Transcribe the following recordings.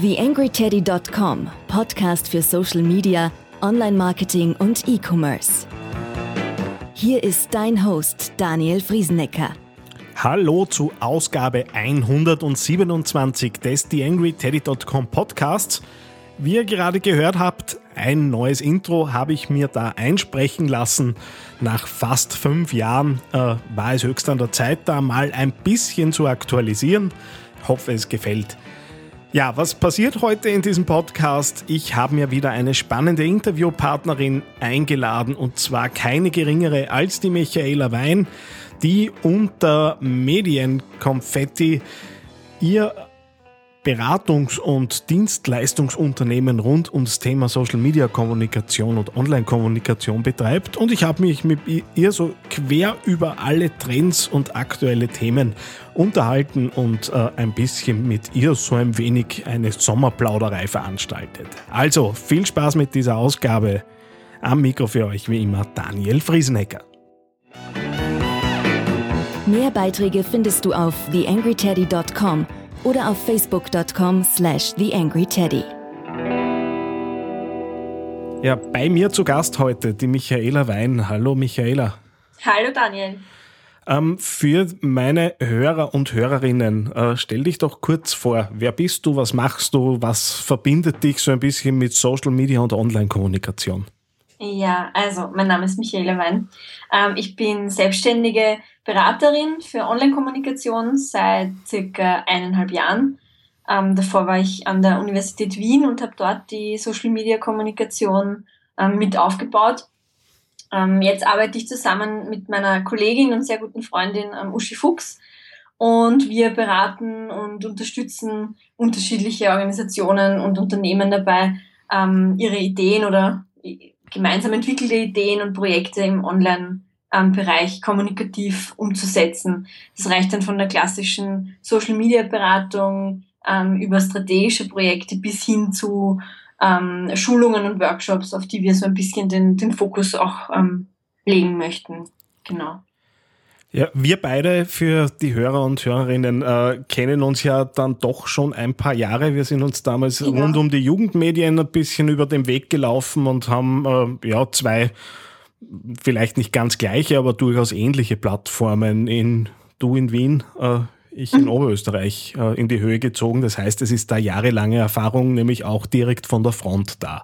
TheAngryTeddy.com, Podcast für Social Media, Online-Marketing und E-Commerce. Hier ist dein Host Daniel Friesenecker. Hallo zu Ausgabe 127 des TheAngryTeddy.com Podcasts. Wie ihr gerade gehört habt, ein neues Intro habe ich mir da einsprechen lassen. Nach fast fünf Jahren äh, war es höchst an der Zeit, da mal ein bisschen zu aktualisieren. Hoffe, es gefällt. Ja, was passiert heute in diesem Podcast? Ich habe mir wieder eine spannende Interviewpartnerin eingeladen und zwar keine geringere als die Michaela Wein, die unter Medienkonfetti ihr Beratungs- und Dienstleistungsunternehmen rund ums Thema Social Media Kommunikation und Online-Kommunikation betreibt. Und ich habe mich mit ihr so quer über alle Trends und aktuelle Themen unterhalten und äh, ein bisschen mit ihr so ein wenig eine Sommerplauderei veranstaltet. Also viel Spaß mit dieser Ausgabe. Am Mikro für euch wie immer Daniel Friesenecker. Mehr Beiträge findest du auf theangryteddy.com oder auf facebook.com slash theangryteddy. Ja, bei mir zu Gast heute die Michaela Wein. Hallo Michaela. Hallo Daniel. Ähm, für meine Hörer und Hörerinnen, äh, stell dich doch kurz vor. Wer bist du? Was machst du? Was verbindet dich so ein bisschen mit Social Media und Online-Kommunikation? Ja, also mein Name ist Michaela Wein. Ähm, ich bin selbstständige Beraterin für Online-Kommunikation seit circa eineinhalb Jahren. Ähm, davor war ich an der Universität Wien und habe dort die Social-Media-Kommunikation ähm, mit aufgebaut. Jetzt arbeite ich zusammen mit meiner Kollegin und sehr guten Freundin Uschi Fuchs und wir beraten und unterstützen unterschiedliche Organisationen und Unternehmen dabei, ihre Ideen oder gemeinsam entwickelte Ideen und Projekte im Online- ähm, Bereich kommunikativ umzusetzen. Das reicht dann von der klassischen Social-Media-Beratung ähm, über strategische Projekte bis hin zu ähm, Schulungen und Workshops, auf die wir so ein bisschen den, den Fokus auch ähm, legen möchten. Genau. Ja, wir beide für die Hörer und Hörerinnen äh, kennen uns ja dann doch schon ein paar Jahre. Wir sind uns damals ja. rund um die Jugendmedien ein bisschen über den Weg gelaufen und haben äh, ja zwei vielleicht nicht ganz gleiche, aber durchaus ähnliche Plattformen in du in Wien, äh, ich in mhm. Oberösterreich äh, in die Höhe gezogen. Das heißt, es ist da jahrelange Erfahrung, nämlich auch direkt von der Front da.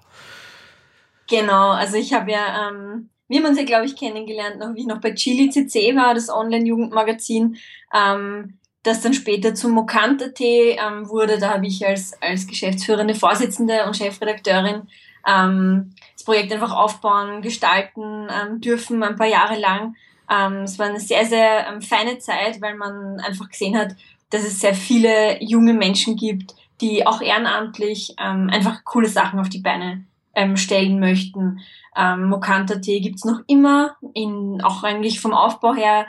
Genau, also ich habe ja, ähm, wir haben uns ja, glaube ich, kennengelernt, noch wie ich noch bei Chili CC war, das Online-Jugendmagazin, ähm, das dann später zum Mokant.at ähm, wurde. Da habe ich als, als geschäftsführende Vorsitzende und Chefredakteurin ähm, das Projekt einfach aufbauen, gestalten ähm, dürfen, ein paar Jahre lang. Ähm, es war eine sehr, sehr ähm, feine Zeit, weil man einfach gesehen hat, dass es sehr viele junge Menschen gibt, die auch ehrenamtlich ähm, einfach coole Sachen auf die Beine ähm, stellen möchten. Ähm, Mokanta.at gibt's noch immer, in, auch eigentlich vom Aufbau her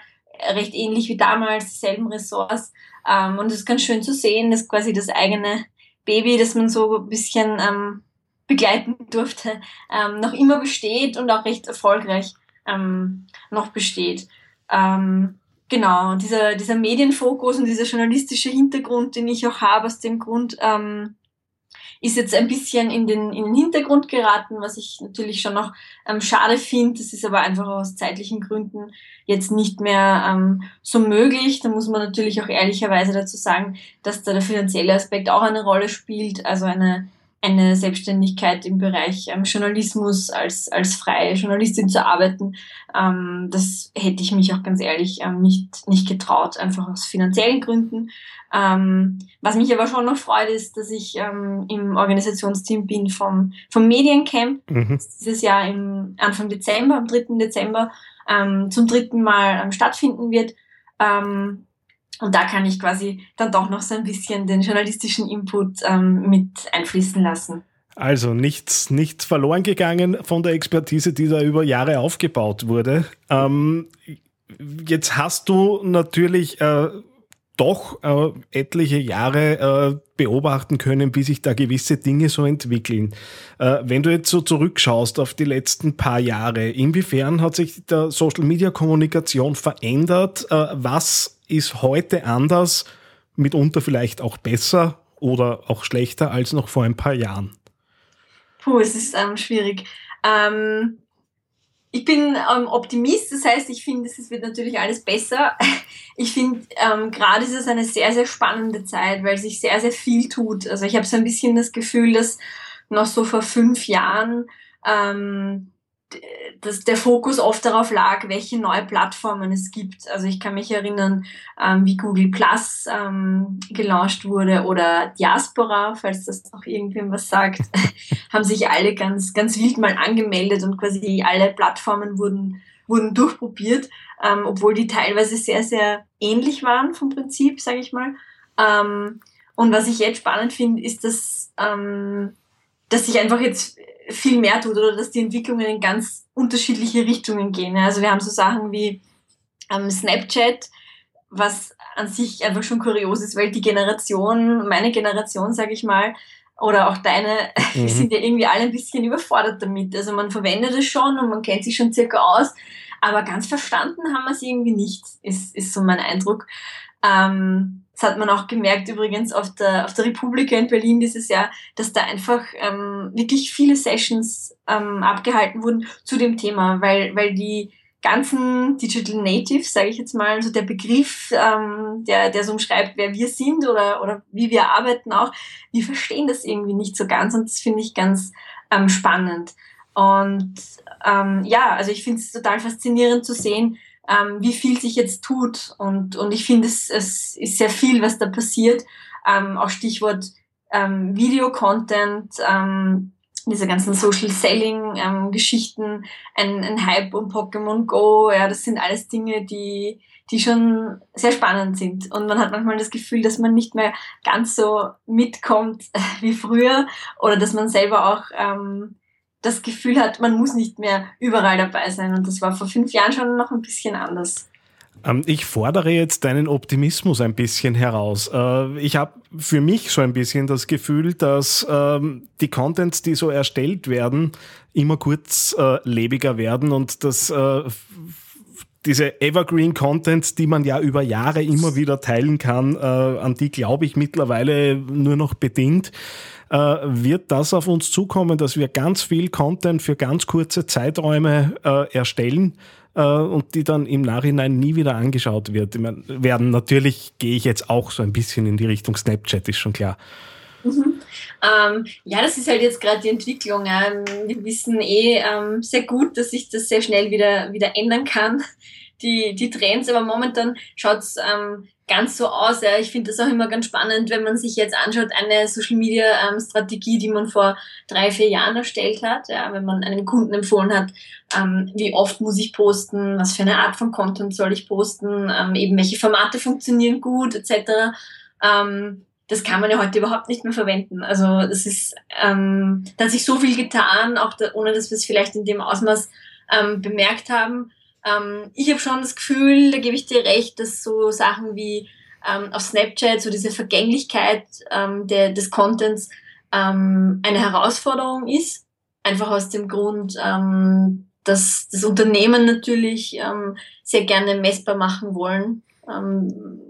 recht ähnlich wie damals, dieselben Ressorts. Ähm, und es ist ganz schön zu sehen, dass quasi das eigene Baby, das man so ein bisschen ähm, begleiten durfte, ähm, noch immer besteht und auch recht erfolgreich ähm, noch besteht. Ähm, genau, dieser, dieser Medienfokus und dieser journalistische Hintergrund, den ich auch habe, aus dem Grund ähm, ist jetzt ein bisschen in den, in den Hintergrund geraten, was ich natürlich schon noch ähm, schade finde. Das ist aber einfach aus zeitlichen Gründen jetzt nicht mehr ähm, so möglich. Da muss man natürlich auch ehrlicherweise dazu sagen, dass da der finanzielle Aspekt auch eine Rolle spielt. Also eine eine Selbstständigkeit im Bereich ähm, Journalismus als, als freie Journalistin zu arbeiten. Ähm, das hätte ich mich auch ganz ehrlich ähm, nicht, nicht getraut, einfach aus finanziellen Gründen. Ähm, was mich aber schon noch freut, ist, dass ich ähm, im Organisationsteam bin vom, vom Mediencamp. Mhm. Dieses Jahr im Anfang Dezember, am 3. Dezember, ähm, zum dritten Mal stattfinden wird. Ähm, und da kann ich quasi dann doch noch so ein bisschen den journalistischen Input ähm, mit einfließen lassen. Also nichts, nichts verloren gegangen von der Expertise, die da über Jahre aufgebaut wurde. Ähm, jetzt hast du natürlich äh, doch äh, etliche Jahre äh, beobachten können, wie sich da gewisse Dinge so entwickeln. Äh, wenn du jetzt so zurückschaust auf die letzten paar Jahre, inwiefern hat sich der Social Media Kommunikation verändert? Äh, was ist heute anders, mitunter vielleicht auch besser oder auch schlechter als noch vor ein paar Jahren? Puh, es ist ähm, schwierig. Ähm, ich bin ähm, Optimist, das heißt, ich finde, es wird natürlich alles besser. Ich finde, ähm, gerade ist es eine sehr, sehr spannende Zeit, weil sich sehr, sehr viel tut. Also ich habe so ein bisschen das Gefühl, dass noch so vor fünf Jahren ähm, dass der Fokus oft darauf lag, welche neue Plattformen es gibt. Also ich kann mich erinnern, ähm, wie Google Plus ähm, gelauncht wurde oder Diaspora, falls das noch irgendwem was sagt, haben sich alle ganz, ganz wild mal angemeldet und quasi alle Plattformen wurden, wurden durchprobiert, ähm, obwohl die teilweise sehr, sehr ähnlich waren vom Prinzip, sage ich mal. Ähm, und was ich jetzt spannend finde, ist, dass, ähm, dass sich einfach jetzt viel mehr tut oder dass die Entwicklungen in ganz unterschiedliche Richtungen gehen. Also wir haben so Sachen wie ähm, Snapchat, was an sich einfach schon kurios ist, weil die Generation, meine Generation, sage ich mal, oder auch deine, mhm. sind ja irgendwie alle ein bisschen überfordert damit. Also man verwendet es schon und man kennt sich schon circa aus, aber ganz verstanden haben wir es irgendwie nicht, ist, ist so mein Eindruck. Ähm, das hat man auch gemerkt übrigens auf der, auf der Republika in Berlin dieses Jahr, dass da einfach ähm, wirklich viele Sessions ähm, abgehalten wurden zu dem Thema, weil, weil die ganzen Digital Natives, sage ich jetzt mal, also der Begriff, ähm, der, der so umschreibt, wer wir sind oder, oder wie wir arbeiten auch, die verstehen das irgendwie nicht so ganz und das finde ich ganz ähm, spannend. Und ähm, ja, also ich finde es total faszinierend zu sehen, ähm, wie viel sich jetzt tut. Und, und ich finde, es, es ist sehr viel, was da passiert. Ähm, auch Stichwort ähm, Video-Content, ähm, diese ganzen Social Selling ähm, Geschichten, ein, ein Hype um Pokémon Go, ja, das sind alles Dinge, die, die schon sehr spannend sind. Und man hat manchmal das Gefühl, dass man nicht mehr ganz so mitkommt wie früher oder dass man selber auch ähm, das Gefühl hat, man muss nicht mehr überall dabei sein. Und das war vor fünf Jahren schon noch ein bisschen anders. Ähm, ich fordere jetzt deinen Optimismus ein bisschen heraus. Äh, ich habe für mich so ein bisschen das Gefühl, dass ähm, die Contents, die so erstellt werden, immer kurzlebiger werden und dass äh, diese Evergreen Contents, die man ja über Jahre immer wieder teilen kann, äh, an die glaube ich mittlerweile nur noch bedingt. Äh, wird das auf uns zukommen, dass wir ganz viel Content für ganz kurze Zeiträume äh, erstellen äh, und die dann im Nachhinein nie wieder angeschaut wird, meine, werden. Natürlich gehe ich jetzt auch so ein bisschen in die Richtung Snapchat, ist schon klar. Mhm. Ähm, ja, das ist halt jetzt gerade die Entwicklung. Ähm, wir wissen eh ähm, sehr gut, dass sich das sehr schnell wieder, wieder ändern kann, die, die Trends, aber momentan schaut es ähm, ganz so aus. Ja. Ich finde das auch immer ganz spannend, wenn man sich jetzt anschaut, eine Social Media ähm, Strategie, die man vor drei, vier Jahren erstellt hat, ja, wenn man einem Kunden empfohlen hat, ähm, wie oft muss ich posten, was für eine Art von Content soll ich posten, ähm, eben welche Formate funktionieren gut, etc. Ähm, das kann man ja heute überhaupt nicht mehr verwenden. Also das ist, ähm, da hat sich so viel getan, auch da, ohne dass wir es vielleicht in dem Ausmaß ähm, bemerkt haben. Ähm, ich habe schon das Gefühl, da gebe ich dir recht, dass so Sachen wie ähm, auf Snapchat, so diese Vergänglichkeit ähm, der, des Contents ähm, eine Herausforderung ist. Einfach aus dem Grund, ähm, dass das Unternehmen natürlich ähm, sehr gerne messbar machen wollen, ähm,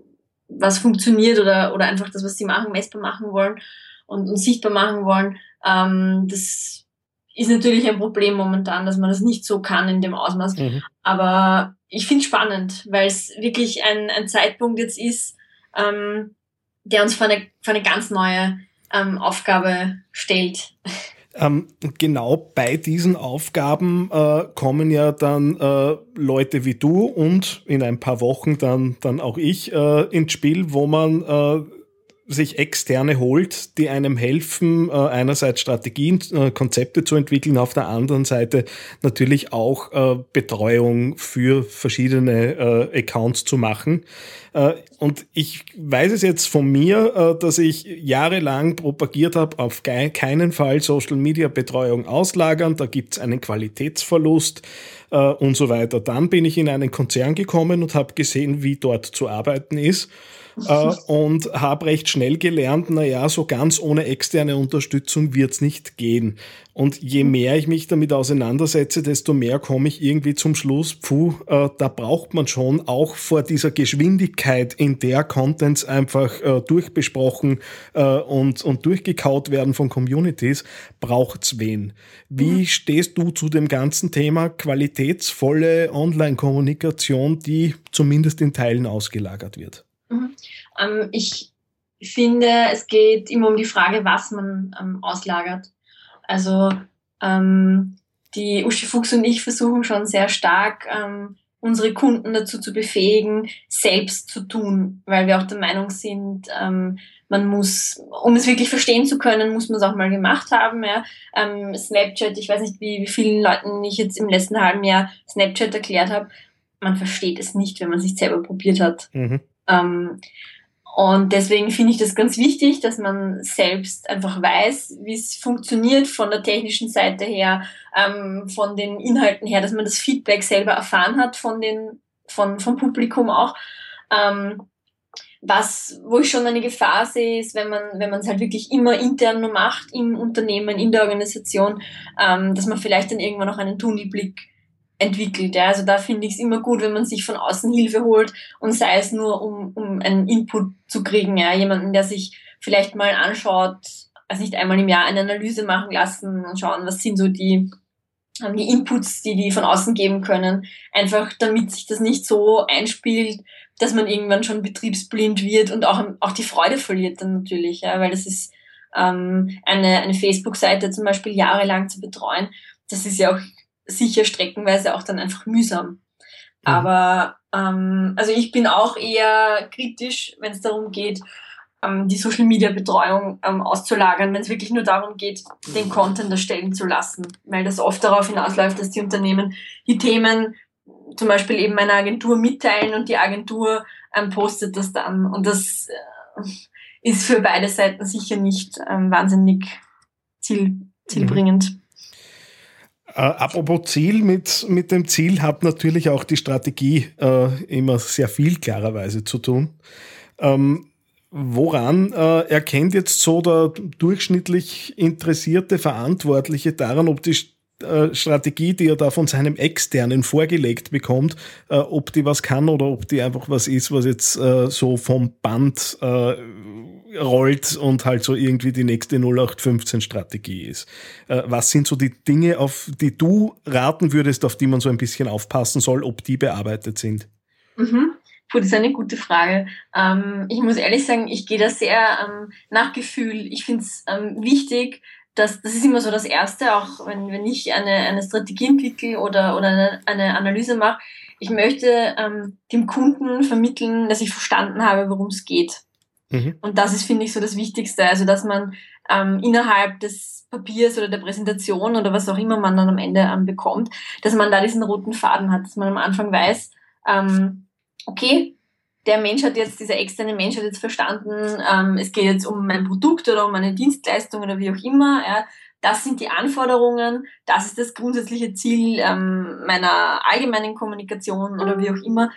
was funktioniert oder, oder einfach das, was sie machen, messbar machen wollen und, und sichtbar machen wollen. Ähm, das ist natürlich ein Problem momentan, dass man das nicht so kann in dem Ausmaß. Mhm. Aber ich finde es spannend, weil es wirklich ein, ein Zeitpunkt jetzt ist, ähm, der uns vor eine, vor eine ganz neue ähm, Aufgabe stellt. Ähm, genau bei diesen Aufgaben äh, kommen ja dann äh, Leute wie du und in ein paar Wochen dann, dann auch ich äh, ins Spiel, wo man äh, sich externe holt, die einem helfen, äh, einerseits Strategien, äh, Konzepte zu entwickeln, auf der anderen Seite natürlich auch äh, Betreuung für verschiedene Accounts zu machen. Und ich weiß es jetzt von mir, dass ich jahrelang propagiert habe, auf keinen Fall Social Media Betreuung auslagern, da gibt es einen Qualitätsverlust und so weiter. Dann bin ich in einen Konzern gekommen und habe gesehen, wie dort zu arbeiten ist äh, und habe recht schnell gelernt, naja, so ganz ohne externe Unterstützung wird's nicht gehen. Und je mehr ich mich damit auseinandersetze, desto mehr komme ich irgendwie zum Schluss, puh, äh, da braucht man schon auch vor dieser Geschwindigkeit, in der Contents einfach äh, durchbesprochen äh, und, und durchgekaut werden von Communities, braucht's wen. Wie mhm. stehst du zu dem ganzen Thema qualitätsvolle Online-Kommunikation, die zumindest in Teilen ausgelagert wird? Mhm. Ähm, ich finde, es geht immer um die Frage, was man ähm, auslagert. Also ähm, die Uschi Fuchs und ich versuchen schon sehr stark, ähm, unsere Kunden dazu zu befähigen, selbst zu tun, weil wir auch der Meinung sind, ähm, man muss, um es wirklich verstehen zu können, muss man es auch mal gemacht haben. Ja. Ähm, Snapchat, ich weiß nicht, wie, wie vielen Leuten ich jetzt im letzten halben Jahr Snapchat erklärt habe, man versteht es nicht, wenn man sich selber probiert hat. Mhm. Ähm, und deswegen finde ich das ganz wichtig, dass man selbst einfach weiß, wie es funktioniert von der technischen Seite her, ähm, von den Inhalten her, dass man das Feedback selber erfahren hat von den, von, vom Publikum auch. Ähm, was, wo ich schon eine Gefahr sehe, ist, wenn man, wenn man es halt wirklich immer intern nur macht, im Unternehmen, in der Organisation, ähm, dass man vielleicht dann irgendwann noch einen Tunnelblick entwickelt. Ja. Also da finde ich es immer gut, wenn man sich von außen Hilfe holt und sei es nur, um, um einen Input zu kriegen. Ja. Jemanden, der sich vielleicht mal anschaut, also nicht einmal im Jahr eine Analyse machen lassen und schauen, was sind so die, ähm, die Inputs, die die von außen geben können. Einfach damit sich das nicht so einspielt, dass man irgendwann schon betriebsblind wird und auch, auch die Freude verliert dann natürlich, ja, weil das ist ähm, eine, eine Facebook-Seite zum Beispiel jahrelang zu betreuen. Das ist ja auch sicher streckenweise auch dann einfach mühsam. Mhm. Aber ähm, also ich bin auch eher kritisch, wenn es darum geht, ähm, die Social Media Betreuung ähm, auszulagern, wenn es wirklich nur darum geht, den Content erstellen zu lassen, weil das oft darauf hinausläuft, dass die Unternehmen die Themen zum Beispiel eben einer Agentur mitteilen und die Agentur ähm, postet das dann. Und das äh, ist für beide Seiten sicher nicht ähm, wahnsinnig ziel, zielbringend. Äh, apropos Ziel, mit, mit dem Ziel hat natürlich auch die Strategie äh, immer sehr viel klarerweise zu tun. Ähm, woran äh, erkennt jetzt so der durchschnittlich interessierte Verantwortliche daran, ob die äh, Strategie, die er da von seinem Externen vorgelegt bekommt, äh, ob die was kann oder ob die einfach was ist, was jetzt äh, so vom Band rollt und halt so irgendwie die nächste 0815-Strategie ist. Äh, was sind so die Dinge, auf die du raten würdest, auf die man so ein bisschen aufpassen soll, ob die bearbeitet sind? Mhm. Puh, das ist eine gute Frage. Ähm, ich muss ehrlich sagen, ich gehe da sehr ähm, nach Gefühl. Ich finde es ähm, wichtig, dass das ist immer so das Erste, auch wenn, wenn ich eine, eine Strategie entwickle oder, oder eine, eine Analyse mache. Ich möchte dem Kunden vermitteln, dass ich verstanden habe, worum es geht. Mhm. Und das ist, finde ich, so das Wichtigste. Also, dass man ähm, innerhalb des Papiers oder der Präsentation oder was auch immer man dann am Ende ähm, bekommt, dass man da diesen roten Faden hat, dass man am Anfang weiß, ähm, okay, der Mensch hat jetzt, dieser externe Mensch hat jetzt verstanden, ähm, es geht jetzt um mein Produkt oder um eine Dienstleistung oder wie auch immer. Ja. Das sind die Anforderungen, das ist das grundsätzliche Ziel ähm, meiner allgemeinen Kommunikation oder wie auch immer.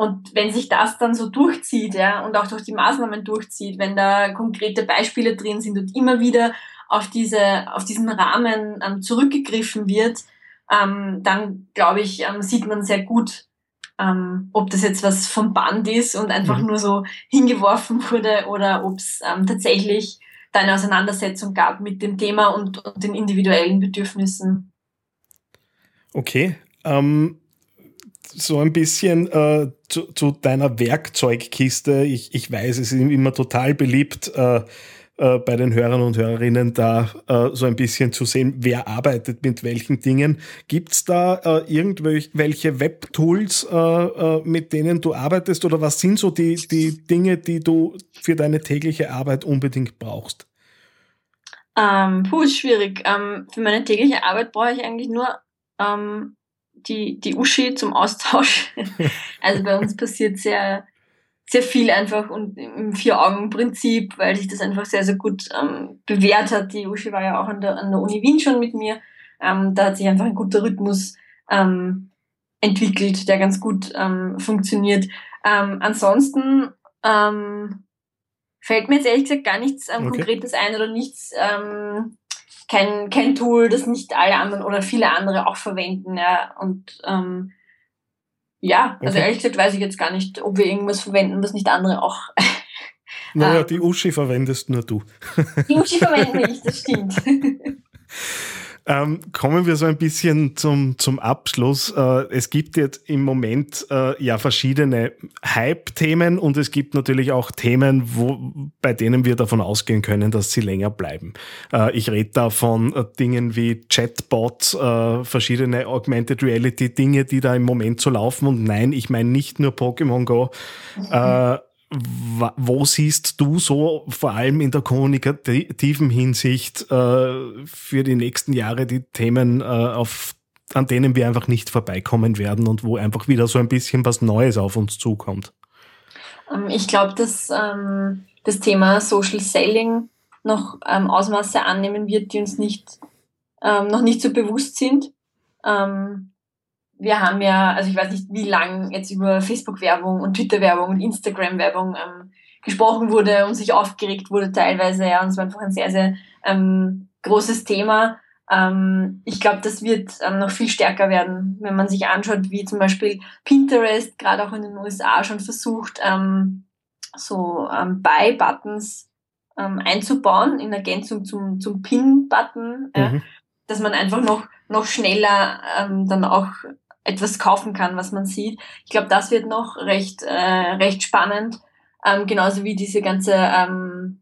Und wenn sich das dann so durchzieht, ja, und auch durch die Maßnahmen durchzieht, wenn da konkrete Beispiele drin sind und immer wieder auf diese, auf diesen Rahmen ähm, zurückgegriffen wird, ähm, dann glaube ich, ähm, sieht man sehr gut, ähm, ob das jetzt was vom Band ist und einfach mhm. nur so hingeworfen wurde oder ob es ähm, tatsächlich da eine Auseinandersetzung gab mit dem Thema und, und den individuellen Bedürfnissen. Okay. Ähm, so ein bisschen äh, zu, zu, deiner Werkzeugkiste. Ich, ich weiß, es ist immer total beliebt, äh, äh, bei den Hörern und Hörerinnen da äh, so ein bisschen zu sehen, wer arbeitet mit welchen Dingen. Gibt es da äh, irgendwelche Webtools, äh, mit denen du arbeitest oder was sind so die, die Dinge, die du für deine tägliche Arbeit unbedingt brauchst? Ähm, puh, schwierig. Ähm, für meine tägliche Arbeit brauche ich eigentlich nur ähm, die, die Uschi zum Austausch. also bei uns passiert sehr, sehr viel einfach und im Vier-Augen-Prinzip, weil sich das einfach sehr, sehr gut ähm, bewährt hat. Die Uschi war ja auch an der, an der Uni Wien schon mit mir. Ähm, da hat sich einfach ein guter Rhythmus ähm, entwickelt, der ganz gut ähm, funktioniert. Ähm, ansonsten Ähm, fällt mir jetzt ehrlich gesagt gar nichts ähm, okay. Konkretes ein oder nichts, ähm, kein, kein Tool, das nicht alle anderen oder viele andere auch verwenden. Ja. Und ähm, ja, also okay. ehrlich gesagt weiß ich jetzt gar nicht, ob wir irgendwas verwenden, was nicht andere auch. naja, ähm, die Uschi verwendest nur du. die Uschi verwende ich, das stimmt. Ähm, kommen wir so ein bisschen zum, zum Abschluss. Äh, es gibt jetzt im Moment äh, ja verschiedene Hype-Themen und es gibt natürlich auch Themen, wo, bei denen wir davon ausgehen können, dass sie länger bleiben. Äh, ich rede da von äh, Dingen wie Chatbots, äh, verschiedene Augmented Reality Dinge, die da im Moment so laufen. Und nein, ich meine nicht nur Pokémon Go. Mhm wo siehst du so vor allem in der kommunikativen Hinsicht äh, für die nächsten Jahre die Themen, äh, auf, an denen wir einfach nicht vorbeikommen werden und wo einfach wieder so ein bisschen was Neues auf uns zukommt? Ähm, ich glaube, dass ähm, das Thema Social Selling noch ähm, Ausmaße annehmen wird, die uns nicht, ähm, noch nicht so bewusst sind. Ähm, wir haben ja, also ich weiß nicht, wie lang jetzt über Facebook-Werbung und Twitter-Werbung und Instagram-Werbung ähm, gesprochen wurde und sich aufgeregt wurde teilweise. Ja, und es war einfach ein sehr, sehr ähm, großes Thema. Ähm, ich glaube, das wird ähm, noch viel stärker werden, wenn man sich anschaut, wie zum Beispiel Pinterest gerade auch in den USA schon versucht, ähm, so ähm, Buy-Buttons ähm, einzubauen in Ergänzung zum, zum Pin-Button, mhm. äh, dass man einfach noch, noch schneller ähm, dann auch etwas kaufen kann, was man sieht. Ich glaube, das wird noch recht, äh, recht spannend. Ähm, genauso wie diese ganze ähm,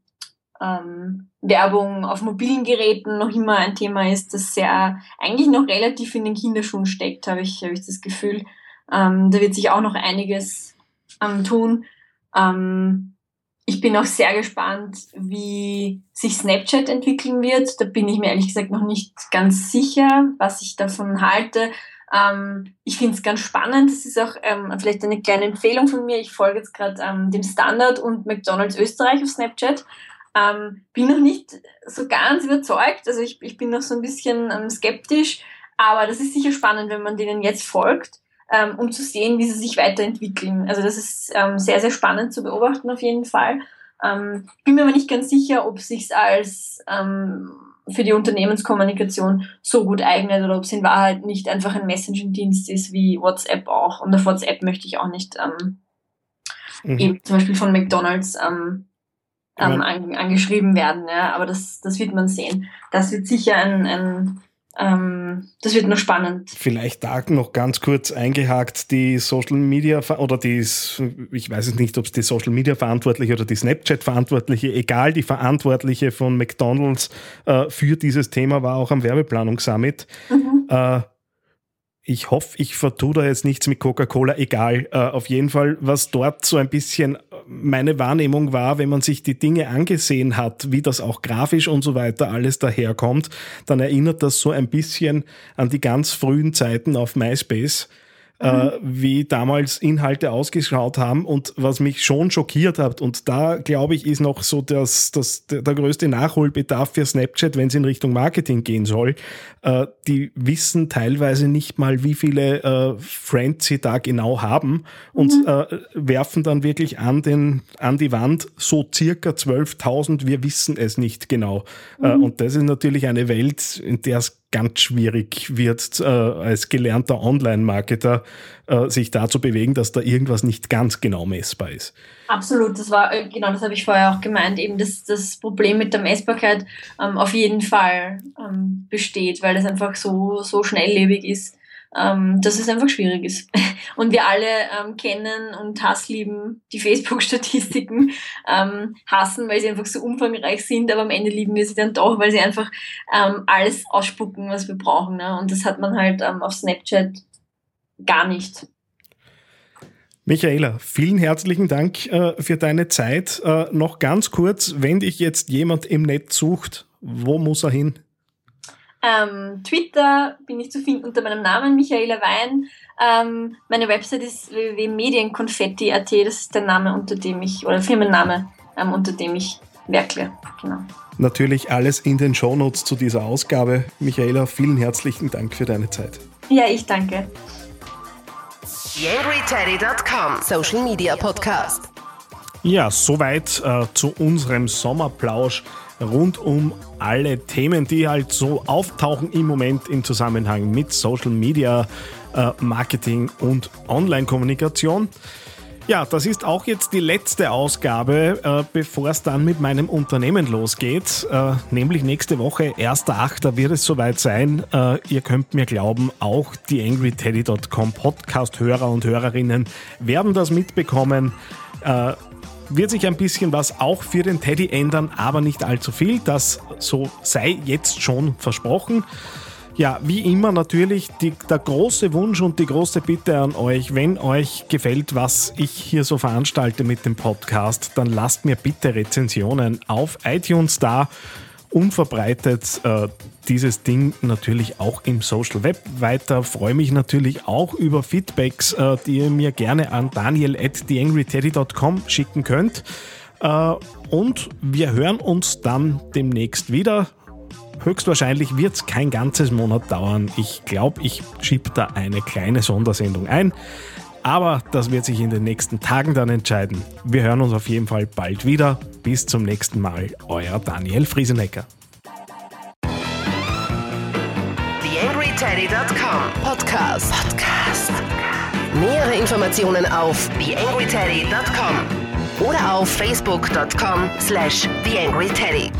ähm, Werbung auf mobilen Geräten noch immer ein Thema ist, das sehr eigentlich noch relativ in den Kinderschuhen steckt, habe ich, hab ich das Gefühl. Ähm, da wird sich auch noch einiges ähm, tun. Ähm, ich bin auch sehr gespannt, wie sich Snapchat entwickeln wird. Da bin ich mir ehrlich gesagt noch nicht ganz sicher, was ich davon halte. Ähm, ich finde es ganz spannend. Das ist auch ähm, vielleicht eine kleine Empfehlung von mir. Ich folge jetzt gerade ähm, dem Standard und McDonalds Österreich auf Snapchat. Ähm, bin noch nicht so ganz überzeugt. Also ich, ich bin noch so ein bisschen ähm, skeptisch. Aber das ist sicher spannend, wenn man denen jetzt folgt, ähm, um zu sehen, wie sie sich weiterentwickeln. Also das ist sehr, sehr spannend zu beobachten auf jeden Fall. bin mir aber nicht ganz sicher, ob sich als für die Unternehmenskommunikation so gut eignet oder ob es in Wahrheit nicht einfach ein Messaging-Dienst ist wie WhatsApp auch. Und auf WhatsApp möchte ich auch nicht ähm, mhm. eben zum Beispiel von McDonalds ähm, ähm, an, angeschrieben werden. Ja? Aber das, das wird man sehen. Das wird sicher ein, ein ähm, das wird noch spannend. Vielleicht da noch ganz kurz eingehakt, die Social Media oder die, ich weiß es nicht, ob es die Social Media Verantwortliche oder die Snapchat Verantwortliche, egal, die Verantwortliche von McDonalds äh, für dieses Thema war auch am Werbeplanungssummit. Mhm. Äh, ich hoffe, ich vertue da jetzt nichts mit Coca-Cola, egal. Äh, auf jeden Fall, was dort so ein bisschen meine Wahrnehmung war, wenn man sich die Dinge angesehen hat, wie das auch grafisch und so weiter alles daherkommt, dann erinnert das so ein bisschen an die ganz frühen Zeiten auf MySpace äh, mhm. wie damals Inhalte ausgeschaut haben und was mich schon schockiert hat. Und da, glaube ich, ist noch so das, das, der, der größte Nachholbedarf für Snapchat, wenn es in Richtung Marketing gehen soll. Äh, die wissen teilweise nicht mal, wie viele äh, Friends sie da genau haben und mhm. äh, werfen dann wirklich an, den, an die Wand so circa 12.000, wir wissen es nicht genau. Äh, mhm. und das ist natürlich eine Welt, in der es ganz schwierig wird, äh, als gelernter Online-Marketer äh, sich da zu bewegen, dass da irgendwas nicht ganz genau messbar ist. Absolut, das war, äh, genau, das habe ich vorher auch gemeint, eben dass das Problem mit der Messbarkeit ähm, auf jeden Fall ähm, besteht, weil es einfach so, so schnelllebig ist ähm, dass es einfach schwierig ist. Und wir alle ähm, kennen und hasslieben die Facebook-Statistiken, ähm, hassen, weil sie einfach so umfangreich sind, aber am Ende lieben wir sie dann doch, weil sie einfach ähm, alles ausspucken, was wir brauchen. Ne? Und das hat man halt ähm, auf Snapchat gar nicht. Michaela, vielen herzlichen Dank äh, für deine Zeit. Äh, noch ganz kurz, wenn dich jetzt jemand im Netz sucht, wo muss er hin? Ähm, Twitter bin ich zu finden unter meinem Namen, Michaela Wein. Ähm, meine Website ist www.medienkonfetti.at, das ist der Name, unter dem ich, oder Firmenname, ähm, unter dem ich werkle. Genau. Natürlich alles in den Shownotes zu dieser Ausgabe. Michaela, vielen herzlichen Dank für deine Zeit. Ja, ich danke. YangryTeddy.com Social Media Podcast. Ja, soweit äh, zu unserem Sommerplausch rund um alle Themen, die halt so auftauchen im Moment im Zusammenhang mit Social Media, äh, Marketing und Online-Kommunikation. Ja, das ist auch jetzt die letzte Ausgabe, äh, bevor es dann mit meinem Unternehmen losgeht. Äh, nämlich nächste Woche, 1.8. wird es soweit sein. Äh, ihr könnt mir glauben, auch die angryteddy.com Podcast-Hörer und Hörerinnen werden das mitbekommen. Wird sich ein bisschen was auch für den Teddy ändern, aber nicht allzu viel. Das so sei jetzt schon versprochen. Ja, wie immer natürlich die, der große Wunsch und die große Bitte an euch, wenn euch gefällt, was ich hier so veranstalte mit dem Podcast, dann lasst mir bitte Rezensionen auf iTunes da und verbreitet äh, dieses Ding natürlich auch im Social Web weiter. Freue mich natürlich auch über Feedbacks, äh, die ihr mir gerne an daniel at theangryteddy.com schicken könnt. Äh, und wir hören uns dann demnächst wieder. Höchstwahrscheinlich wird es kein ganzes Monat dauern. Ich glaube, ich schiebe da eine kleine Sondersendung ein. Aber das wird sich in den nächsten Tagen dann entscheiden. Wir hören uns auf jeden Fall bald wieder. Bis zum nächsten Mal. Euer Daniel Friesenecker. TheAngryTeddy.com Podcast. Podcast. Nähere Informationen auf TheAngryTeddy.com oder auf Facebook.com slash TheAngryTeddy.